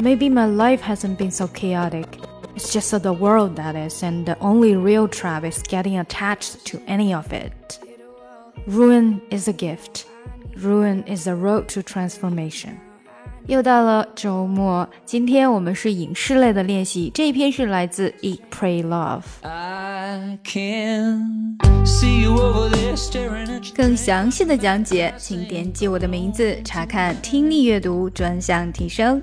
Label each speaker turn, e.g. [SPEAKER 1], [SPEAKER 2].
[SPEAKER 1] Maybe my life hasn't been so chaotic. It's just the world that is, and the only real trap is getting attached to any of it. Ruin is a gift. Ruin is the road to transformation. 又到了周末，今天我们是影视类的练习。这一篇是来自《Eat, Pray, Love》。更详细的讲解，请点击我的名字查看听力阅读专项提升。